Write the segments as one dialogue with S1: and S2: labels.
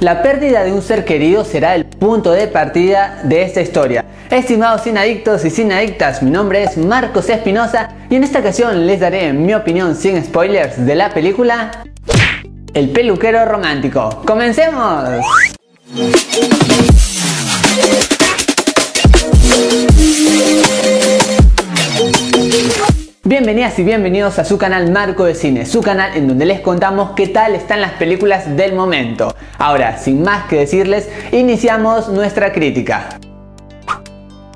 S1: La pérdida de un ser querido será el punto de partida de esta historia. Estimados adictos y adictas, mi nombre es Marcos Espinosa y en esta ocasión les daré mi opinión sin spoilers de la película El peluquero romántico. ¡Comencemos! Bienvenidas y bienvenidos a su canal Marco de Cine, su canal en donde les contamos qué tal están las películas del momento. Ahora, sin más que decirles, iniciamos nuestra crítica.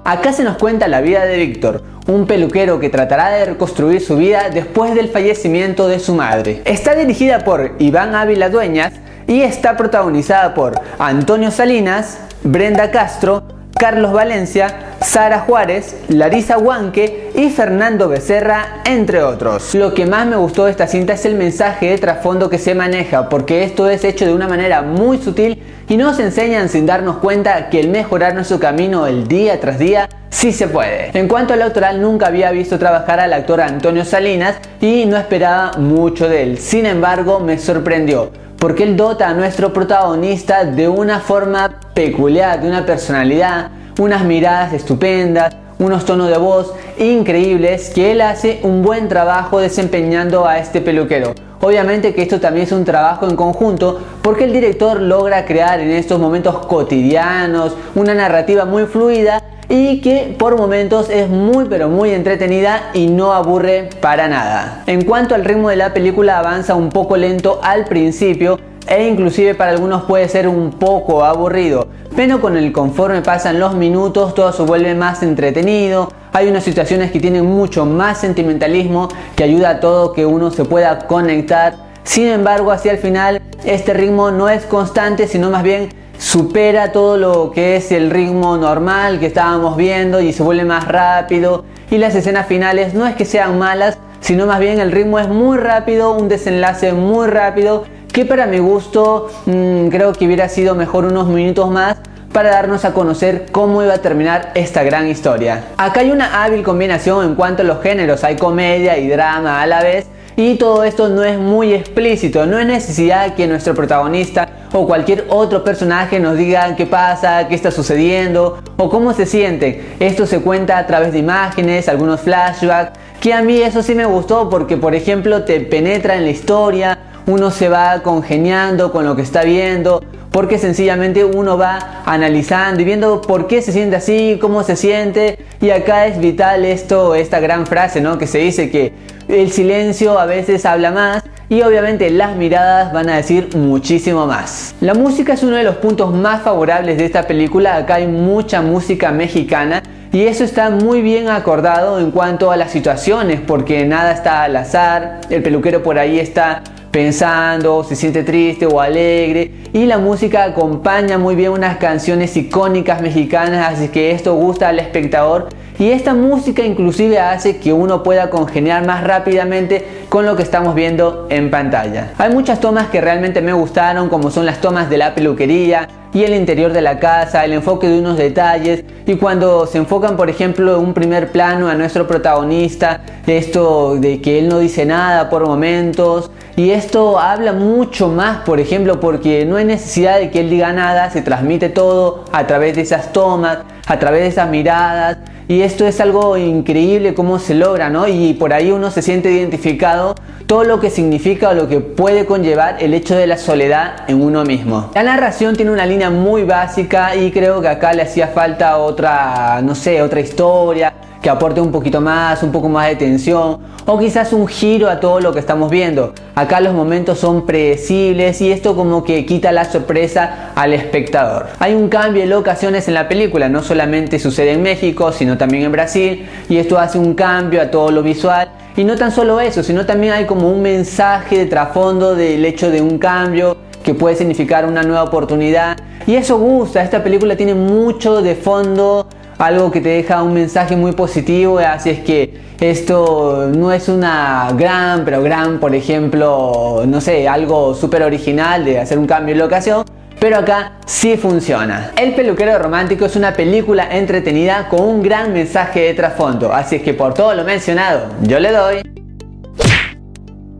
S1: Acá se nos cuenta la vida de Víctor, un peluquero que tratará de reconstruir su vida después del fallecimiento de su madre. Está dirigida por Iván Ávila Dueñas y está protagonizada por Antonio Salinas, Brenda Castro, Carlos Valencia, Sara Juárez, Larisa Huanque y Fernando Becerra, entre otros. Lo que más me gustó de esta cinta es el mensaje de trasfondo que se maneja, porque esto es hecho de una manera muy sutil y nos enseñan sin darnos cuenta que el mejorar nuestro camino el día tras día sí se puede. En cuanto al autoral, nunca había visto trabajar al actor Antonio Salinas y no esperaba mucho de él. Sin embargo, me sorprendió porque él dota a nuestro protagonista de una forma peculiar, de una personalidad, unas miradas estupendas, unos tonos de voz increíbles que él hace un buen trabajo desempeñando a este peluquero. Obviamente que esto también es un trabajo en conjunto porque el director logra crear en estos momentos cotidianos una narrativa muy fluida y que por momentos es muy pero muy entretenida y no aburre para nada. En cuanto al ritmo de la película avanza un poco lento al principio e inclusive para algunos puede ser un poco aburrido, pero con el conforme pasan los minutos todo se vuelve más entretenido, hay unas situaciones que tienen mucho más sentimentalismo que ayuda a todo que uno se pueda conectar, sin embargo hacia el final este ritmo no es constante sino más bien supera todo lo que es el ritmo normal que estábamos viendo y se vuelve más rápido. Y las escenas finales no es que sean malas sino más bien el ritmo es muy rápido, un desenlace muy rápido que para mi gusto mm, creo que hubiera sido mejor unos minutos más para darnos a conocer cómo iba a terminar esta gran historia. Acá hay una hábil combinación en cuanto a los géneros, hay comedia y drama a la vez y todo esto no es muy explícito, no es necesidad que nuestro protagonista o cualquier otro personaje nos diga qué pasa, qué está sucediendo o cómo se siente. Esto se cuenta a través de imágenes, algunos flashbacks, que a mí eso sí me gustó porque por ejemplo te penetra en la historia, uno se va congeniando con lo que está viendo, porque sencillamente uno va analizando y viendo por qué se siente así, cómo se siente. Y acá es vital esto, esta gran frase, ¿no? Que se dice que el silencio a veces habla más y obviamente las miradas van a decir muchísimo más. La música es uno de los puntos más favorables de esta película. Acá hay mucha música mexicana y eso está muy bien acordado en cuanto a las situaciones porque nada está al azar. El peluquero por ahí está pensando, se siente triste o alegre. Y la música acompaña muy bien unas canciones icónicas mexicanas, así que esto gusta al espectador. Y esta música inclusive hace que uno pueda congeniar más rápidamente con lo que estamos viendo en pantalla. Hay muchas tomas que realmente me gustaron como son las tomas de la peluquería, y el interior de la casa, el enfoque de unos detalles. Y cuando se enfocan por ejemplo un primer plano a nuestro protagonista, esto de que él no dice nada por momentos y esto habla mucho más por ejemplo porque no hay necesidad de que él diga nada, se transmite todo a través de esas tomas, a través de esas miradas y esto es algo increíble cómo se logra, ¿no? Y por ahí uno se siente identificado todo lo que significa o lo que puede conllevar el hecho de la soledad en uno mismo. La narración tiene una línea muy básica y creo que acá le hacía falta otra, no sé, otra historia que aporte un poquito más, un poco más de tensión o quizás un giro a todo lo que estamos viendo. Acá los momentos son predecibles y esto como que quita la sorpresa al espectador. Hay un cambio de locaciones en la película, no solamente sucede en México, sino también en Brasil y esto hace un cambio a todo lo visual. Y no tan solo eso, sino también hay como un mensaje de trasfondo del hecho de un cambio que puede significar una nueva oportunidad. Y eso gusta, esta película tiene mucho de fondo algo que te deja un mensaje muy positivo, así es que esto no es una gran, pero gran, por ejemplo, no sé, algo súper original de hacer un cambio de locación, pero acá sí funciona. El peluquero romántico es una película entretenida con un gran mensaje de trasfondo, así es que por todo lo mencionado, yo le doy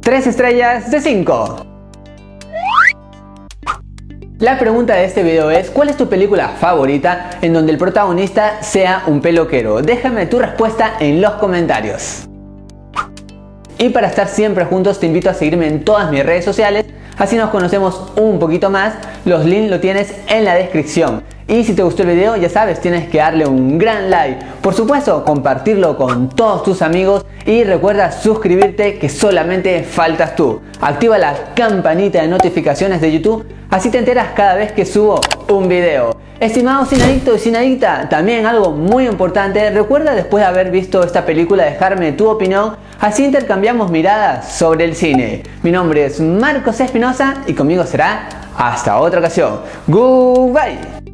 S1: 3 estrellas de 5. La pregunta de este video es, ¿cuál es tu película favorita en donde el protagonista sea un peluquero? Déjame tu respuesta en los comentarios. Y para estar siempre juntos te invito a seguirme en todas mis redes sociales, así nos conocemos un poquito más, los links lo tienes en la descripción. Y si te gustó el video, ya sabes, tienes que darle un gran like. Por supuesto, compartirlo con todos tus amigos y recuerda suscribirte que solamente faltas tú. Activa la campanita de notificaciones de YouTube, así te enteras cada vez que subo un video. Estimado sinadicto y sinadicta, también algo muy importante, recuerda después de haber visto esta película dejarme tu opinión, así intercambiamos miradas sobre el cine. Mi nombre es Marcos Espinosa y conmigo será hasta otra ocasión. Goodbye.